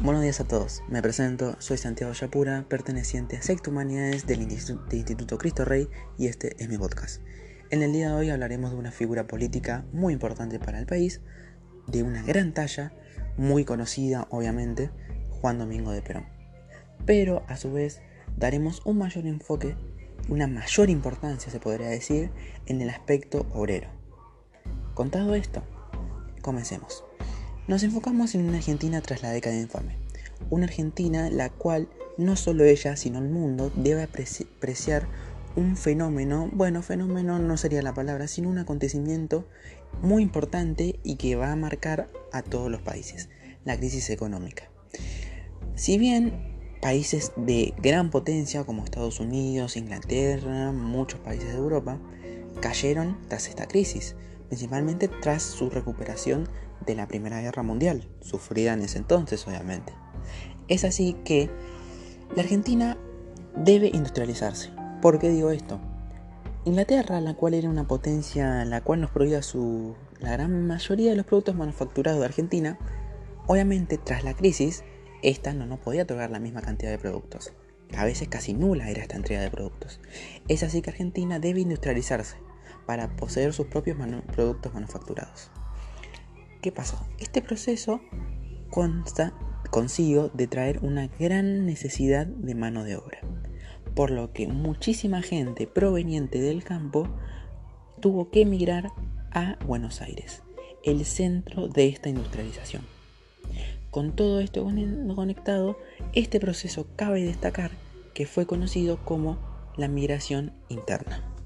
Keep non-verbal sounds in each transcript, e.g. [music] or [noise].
Buenos días a todos, me presento, soy Santiago Yapura, perteneciente a Secta Humanidades del Instituto Cristo Rey y este es mi podcast. En el día de hoy hablaremos de una figura política muy importante para el país, de una gran talla, muy conocida obviamente, Juan Domingo de Perón. Pero a su vez daremos un mayor enfoque, una mayor importancia se podría decir, en el aspecto obrero. Contado esto, comencemos. Nos enfocamos en una Argentina tras la década infame. Una Argentina la cual no solo ella, sino el mundo debe apreciar un fenómeno, bueno, fenómeno no sería la palabra, sino un acontecimiento muy importante y que va a marcar a todos los países, la crisis económica. Si bien países de gran potencia como Estados Unidos, Inglaterra, muchos países de Europa, cayeron tras esta crisis, principalmente tras su recuperación de la Primera Guerra Mundial, sufrida en ese entonces obviamente. Es así que la Argentina debe industrializarse. ¿Por qué digo esto? Inglaterra, la cual era una potencia la cual nos prohibía su, la gran mayoría de los productos manufacturados de Argentina, obviamente tras la crisis, esta no podía otorgar la misma cantidad de productos. A veces casi nula era esta entrega de productos. Es así que Argentina debe industrializarse para poseer sus propios productos manufacturados. ¿Qué pasó? Este proceso consta consigo de traer una gran necesidad de mano de obra, por lo que muchísima gente proveniente del campo tuvo que emigrar a Buenos Aires, el centro de esta industrialización. Con todo esto conectado, este proceso cabe destacar que fue conocido como la migración interna.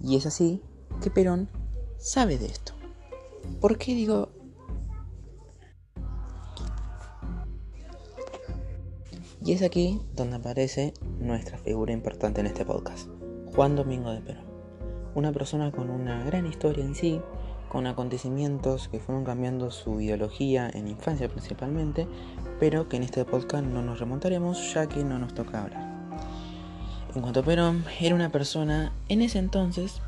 Y es así que Perón sabe de esto. ¿Por qué digo... Y es aquí donde aparece nuestra figura importante en este podcast, Juan Domingo de Perón. Una persona con una gran historia en sí, con acontecimientos que fueron cambiando su ideología en infancia principalmente, pero que en este podcast no nos remontaremos ya que no nos toca hablar. En cuanto a Perón, era una persona en ese entonces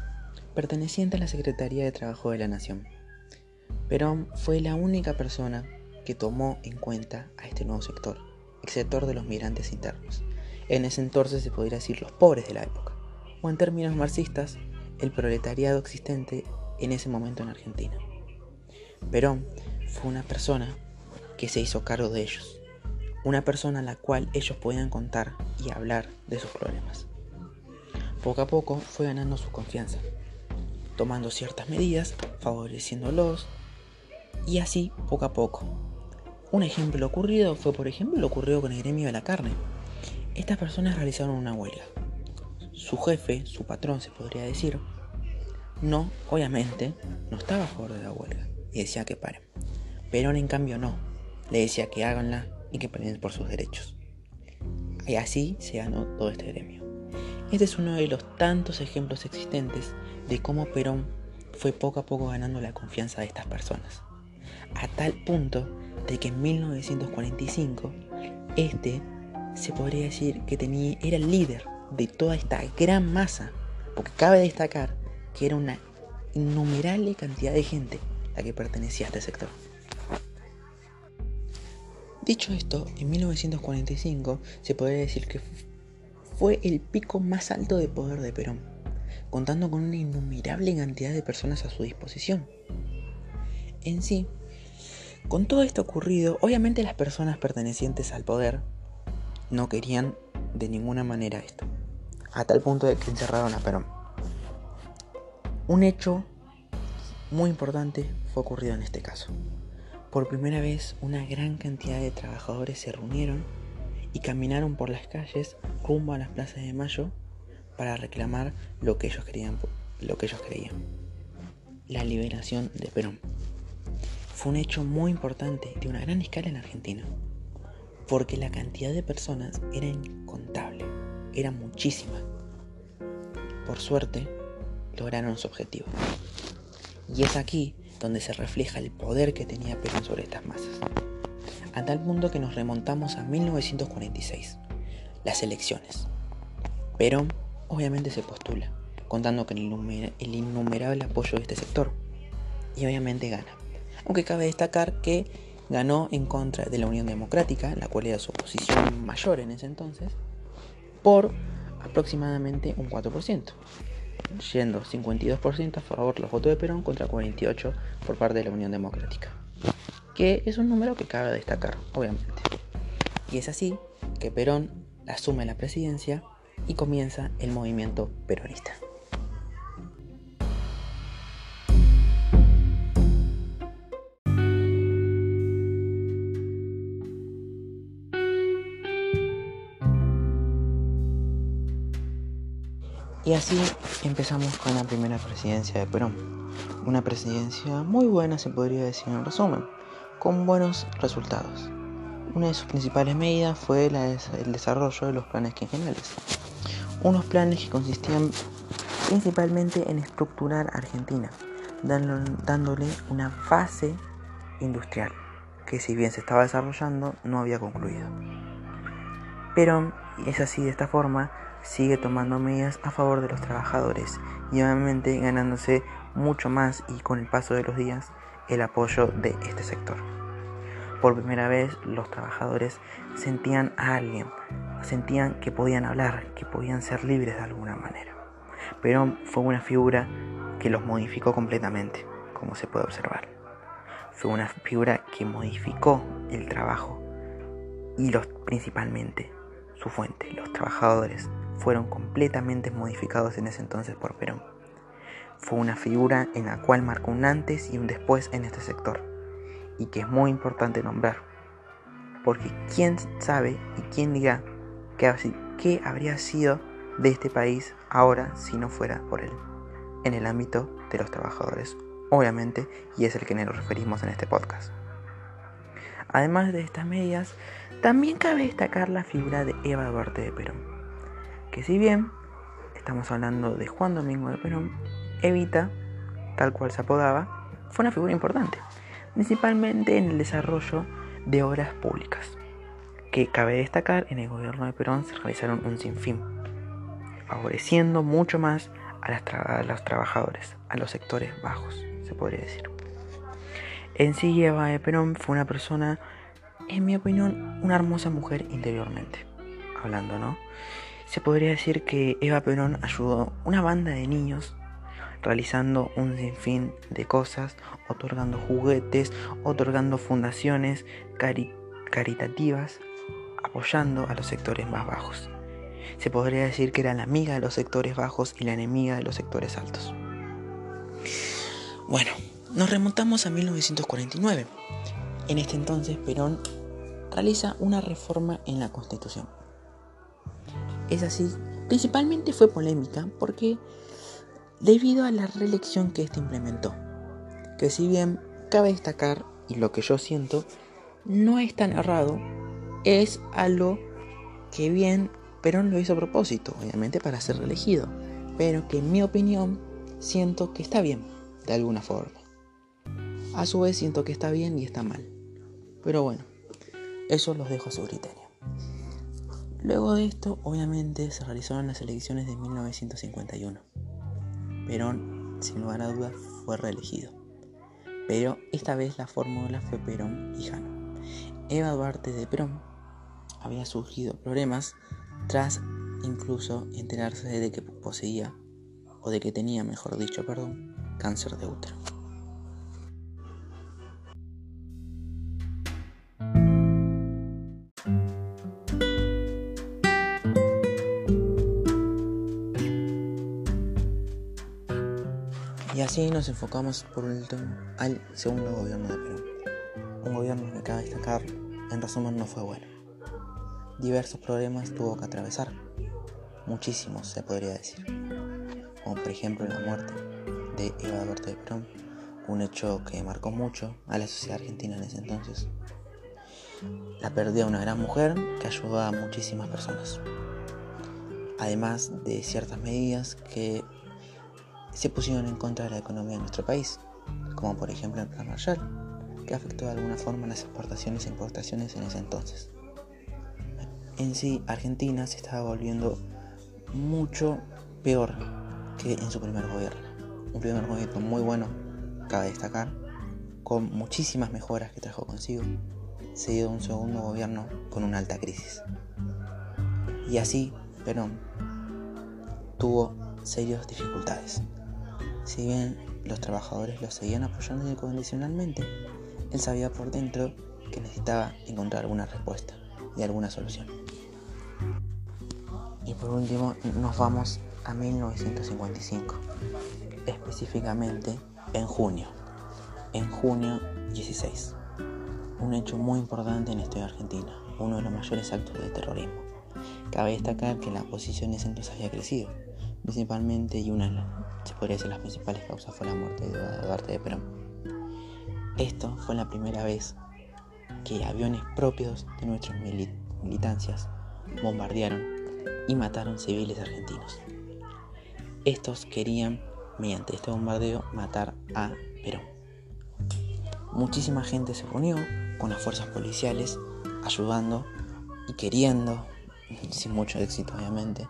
perteneciente a la Secretaría de Trabajo de la Nación Perón fue la única persona que tomó en cuenta a este nuevo sector, el sector de los migrantes internos. En ese entonces se podría decir los pobres de la época, o en términos marxistas, el proletariado existente en ese momento en Argentina. Perón fue una persona que se hizo cargo de ellos, una persona a la cual ellos podían contar y hablar de sus problemas. Poco a poco fue ganando su confianza, tomando ciertas medidas, favoreciéndolos, y así poco a poco. Un ejemplo ocurrido fue, por ejemplo, lo ocurrido con el gremio de la carne. Estas personas realizaron una huelga. Su jefe, su patrón se podría decir, no, obviamente, no estaba a favor de la huelga y decía que paren. Perón en cambio no, le decía que háganla y que peleen por sus derechos. Y así se ganó todo este gremio. Este es uno de los tantos ejemplos existentes de cómo Perón fue poco a poco ganando la confianza de estas personas a tal punto de que en 1945 este se podría decir que tenía, era el líder de toda esta gran masa, porque cabe destacar que era una innumerable cantidad de gente la que pertenecía a este sector. Dicho esto, en 1945 se podría decir que fue el pico más alto de poder de Perón, contando con una innumerable cantidad de personas a su disposición. En sí, con todo esto ocurrido, obviamente las personas pertenecientes al poder no querían de ninguna manera esto, a tal punto de que encerraron a Perón. Un hecho muy importante fue ocurrido en este caso. Por primera vez, una gran cantidad de trabajadores se reunieron y caminaron por las calles rumbo a las plazas de Mayo para reclamar lo que ellos querían, lo que ellos creían, la liberación de Perón fue un hecho muy importante de una gran escala en Argentina, porque la cantidad de personas era incontable, era muchísima. Por suerte, lograron su objetivo. Y es aquí donde se refleja el poder que tenía Perón sobre estas masas. A tal punto que nos remontamos a 1946, las elecciones. Perón obviamente se postula, contando con el innumerable apoyo de este sector, y obviamente gana aunque cabe destacar que ganó en contra de la Unión Democrática, la cual era su oposición mayor en ese entonces, por aproximadamente un 4%, yendo 52% a favor de los votos de Perón contra 48% por parte de la Unión Democrática, que es un número que cabe destacar, obviamente. Y es así que Perón asume la presidencia y comienza el movimiento peronista. Y así empezamos con la primera presidencia de Perón. Una presidencia muy buena se podría decir en resumen, con buenos resultados. Una de sus principales medidas fue el desarrollo de los planes quinquenales. Unos planes que consistían principalmente en estructurar Argentina, dándole una fase industrial que si bien se estaba desarrollando no había concluido. Perón es así de esta forma sigue tomando medidas a favor de los trabajadores y obviamente ganándose mucho más y con el paso de los días el apoyo de este sector. Por primera vez los trabajadores sentían a alguien, sentían que podían hablar, que podían ser libres de alguna manera. Perón fue una figura que los modificó completamente, como se puede observar. Fue una figura que modificó el trabajo y los principalmente su fuente, los trabajadores, fueron completamente modificados en ese entonces por Perón. Fue una figura en la cual marcó un antes y un después en este sector, y que es muy importante nombrar, porque quién sabe y quién dirá qué habría sido de este país ahora si no fuera por él, en el ámbito de los trabajadores, obviamente, y es el que nos referimos en este podcast. Además de estas medidas, también cabe destacar la figura de Eva Duarte de Perón que si bien estamos hablando de Juan Domingo de Perón, Evita, tal cual se apodaba, fue una figura importante, principalmente en el desarrollo de obras públicas, que cabe destacar en el gobierno de Perón se realizaron un sinfín, favoreciendo mucho más a, los trabajadores, a los sectores bajos, se podría decir. En sí, Eva de Perón fue una persona, en mi opinión, una hermosa mujer interiormente, hablando, ¿no? Se podría decir que Eva Perón ayudó una banda de niños realizando un sinfín de cosas, otorgando juguetes, otorgando fundaciones caritativas, apoyando a los sectores más bajos. Se podría decir que era la amiga de los sectores bajos y la enemiga de los sectores altos. Bueno, nos remontamos a 1949. En este entonces Perón realiza una reforma en la Constitución es así, principalmente fue polémica porque debido a la reelección que éste implementó, que si bien cabe destacar, y lo que yo siento, no es tan errado, es algo que bien Perón lo hizo a propósito, obviamente para ser reelegido, pero que en mi opinión siento que está bien, de alguna forma. A su vez siento que está bien y está mal. Pero bueno, eso los dejo a su criterio. Luego de esto, obviamente, se realizaron las elecciones de 1951. Perón, sin lugar a dudas, fue reelegido. Pero esta vez la fórmula fue Perón y Jano. Eva Duarte de Perón había surgido problemas tras incluso enterarse de que poseía, o de que tenía, mejor dicho, perdón, cáncer de útero. Nos enfocamos por último al segundo gobierno de Perú. Un gobierno que cabe destacar, en resumen, no fue bueno. Diversos problemas tuvo que atravesar. Muchísimos, se podría decir. Como por ejemplo la muerte de Eva Duarte de Perón, un hecho que marcó mucho a la sociedad argentina en ese entonces. La pérdida de una gran mujer que ayudó a muchísimas personas. Además de ciertas medidas que se pusieron en contra de la economía de nuestro país, como por ejemplo el Plan Marshall, que afectó de alguna forma las exportaciones e importaciones en ese entonces. En sí, Argentina se estaba volviendo mucho peor que en su primer gobierno. Un primer gobierno muy bueno, cabe destacar, con muchísimas mejoras que trajo consigo, seguido de un segundo gobierno con una alta crisis. Y así, Perón tuvo serias dificultades. Si bien los trabajadores lo seguían apoyando incondicionalmente, él sabía por dentro que necesitaba encontrar alguna respuesta y alguna solución. Y por último nos vamos a 1955, específicamente en junio, en junio 16, un hecho muy importante en la historia argentina, uno de los mayores actos de terrorismo. Cabe destacar que la oposición en entonces había crecido, principalmente y una, podría decir, las principales causas fue la muerte de Duarte de Perón. Esto fue la primera vez que aviones propios de nuestras militancias bombardearon y mataron civiles argentinos. Estos querían, mediante este bombardeo, matar a Perón. Muchísima gente se reunió con las fuerzas policiales, ayudando y queriendo, [laughs] sin mucho éxito obviamente,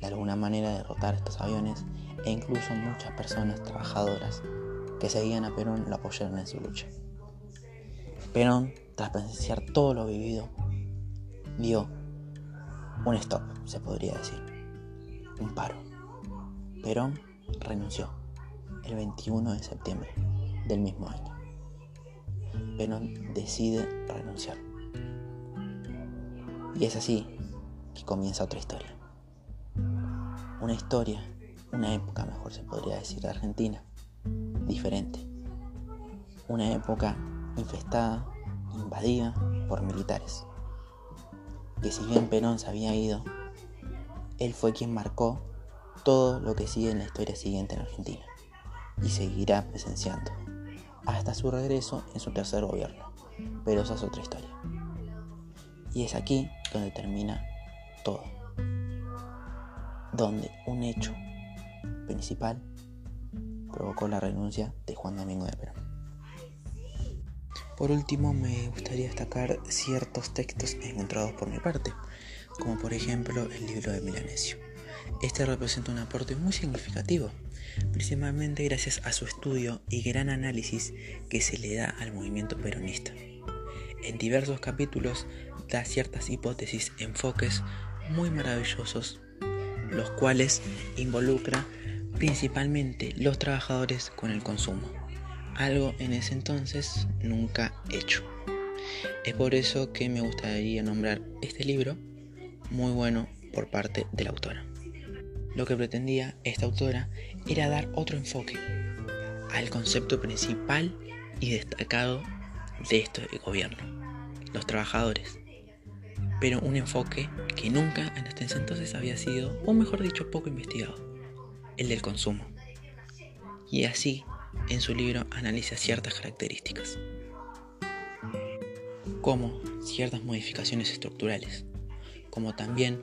de alguna manera derrotar estos aviones e incluso muchas personas trabajadoras que seguían a Perón lo apoyaron en su lucha. Perón tras presenciar todo lo vivido, dio un stop, se podría decir, un paro. Perón renunció el 21 de septiembre del mismo año. Perón decide renunciar. Y es así que comienza otra historia. Una historia, una época mejor se podría decir de Argentina, diferente. Una época infestada invadida por militares. Que si bien Perón se había ido, él fue quien marcó todo lo que sigue en la historia siguiente en Argentina y seguirá presenciando hasta su regreso en su tercer gobierno. Pero esa es otra historia. Y es aquí donde termina todo. Donde un hecho principal provocó la renuncia de Juan Domingo de Perón. Por último, me gustaría destacar ciertos textos encontrados por mi parte, como por ejemplo el libro de Milanesio. Este representa un aporte muy significativo, principalmente gracias a su estudio y gran análisis que se le da al movimiento peronista. En diversos capítulos da ciertas hipótesis, enfoques muy maravillosos, los cuales involucra principalmente los trabajadores con el consumo algo en ese entonces nunca hecho. Es por eso que me gustaría nombrar este libro muy bueno por parte de la autora. Lo que pretendía esta autora era dar otro enfoque al concepto principal y destacado de este gobierno, los trabajadores. Pero un enfoque que nunca en este entonces había sido, o mejor dicho, poco investigado, el del consumo. Y así en su libro analiza ciertas características, como ciertas modificaciones estructurales, como también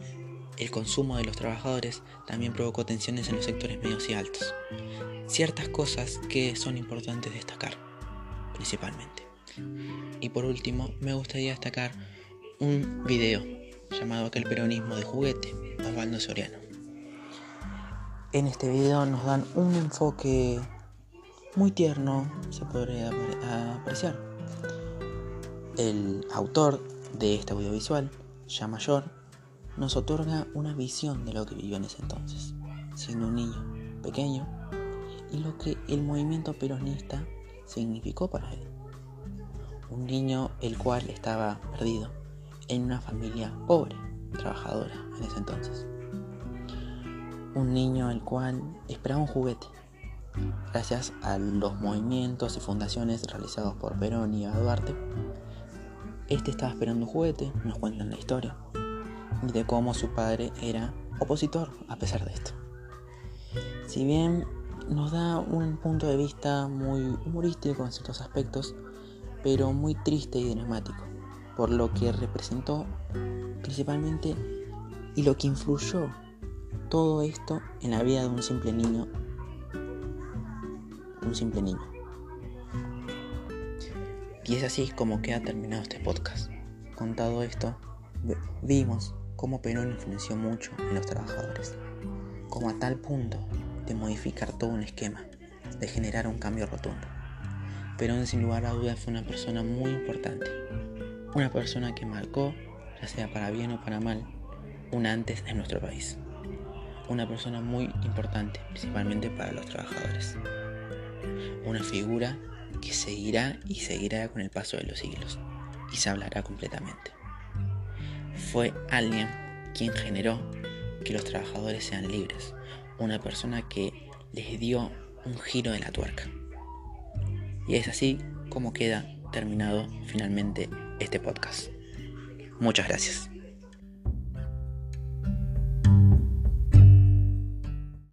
el consumo de los trabajadores también provocó tensiones en los sectores medios y altos. Ciertas cosas que son importantes destacar, principalmente. Y por último, me gustaría destacar un video llamado Aquel peronismo de juguete, Osvaldo Soriano. En este video nos dan un enfoque muy tierno, se podría apreciar. El autor de este audiovisual, ya mayor, nos otorga una visión de lo que vivió en ese entonces, siendo un niño pequeño, y lo que el movimiento peronista significó para él. Un niño el cual estaba perdido en una familia pobre, trabajadora en ese entonces. Un niño el cual esperaba un juguete Gracias a los movimientos y fundaciones realizados por Perón y Duarte, este estaba esperando un juguete, nos cuentan la historia, y de cómo su padre era opositor a pesar de esto. Si bien nos da un punto de vista muy humorístico en ciertos aspectos, pero muy triste y dramático, por lo que representó principalmente y lo que influyó todo esto en la vida de un simple niño un simple niño. Y es así como queda terminado este podcast. Contado esto, vimos cómo Perón influenció mucho en los trabajadores, como a tal punto de modificar todo un esquema, de generar un cambio rotundo. pero sin lugar a dudas fue una persona muy importante. Una persona que marcó, ya sea para bien o para mal, un antes en nuestro país. Una persona muy importante, principalmente para los trabajadores. Una figura que seguirá y seguirá con el paso de los siglos y se hablará completamente. Fue alguien quien generó que los trabajadores sean libres, una persona que les dio un giro de la tuerca. Y es así como queda terminado finalmente este podcast. Muchas gracias.